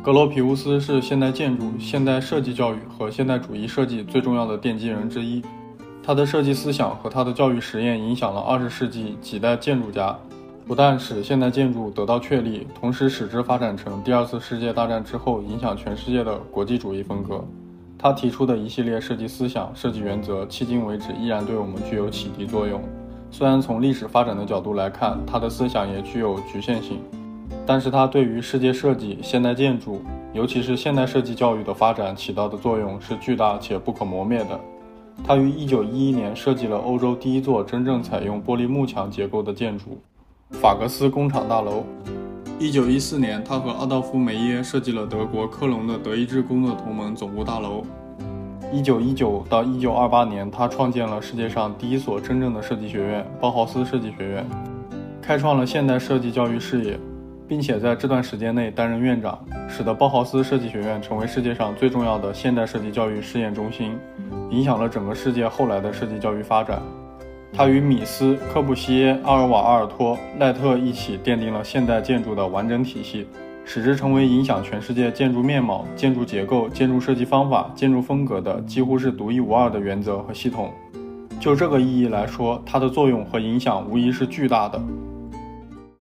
格罗皮乌斯是现代建筑、现代设计教育和现代主义设计最重要的奠基人之一。他的设计思想和他的教育实验影响了20世纪几代建筑家，不但使现代建筑得到确立，同时使之发展成第二次世界大战之后影响全世界的国际主义风格。他提出的一系列设计思想、设计原则，迄今为止依然对我们具有启迪作用。虽然从历史发展的角度来看，他的思想也具有局限性，但是他对于世界设计、现代建筑，尤其是现代设计教育的发展起到的作用是巨大且不可磨灭的。他于1911年设计了欧洲第一座真正采用玻璃幕墙结构的建筑——法格斯工厂大楼。1914年，他和阿道夫·梅耶设计了德国科隆的德意志工作同盟总部大楼。1919到1928年，他创建了世界上第一所真正的设计学院——包豪斯设计学院，开创了现代设计教育事业。并且在这段时间内担任院长，使得包豪斯设计学院成为世界上最重要的现代设计教育试验中心，影响了整个世界后来的设计教育发展。他与米斯、科布西耶、阿尔瓦阿尔托、赖特一起奠定了现代建筑的完整体系，使之成为影响全世界建筑面貌、建筑结构、建筑设计方法、建筑风格的几乎是独一无二的原则和系统。就这个意义来说，它的作用和影响无疑是巨大的。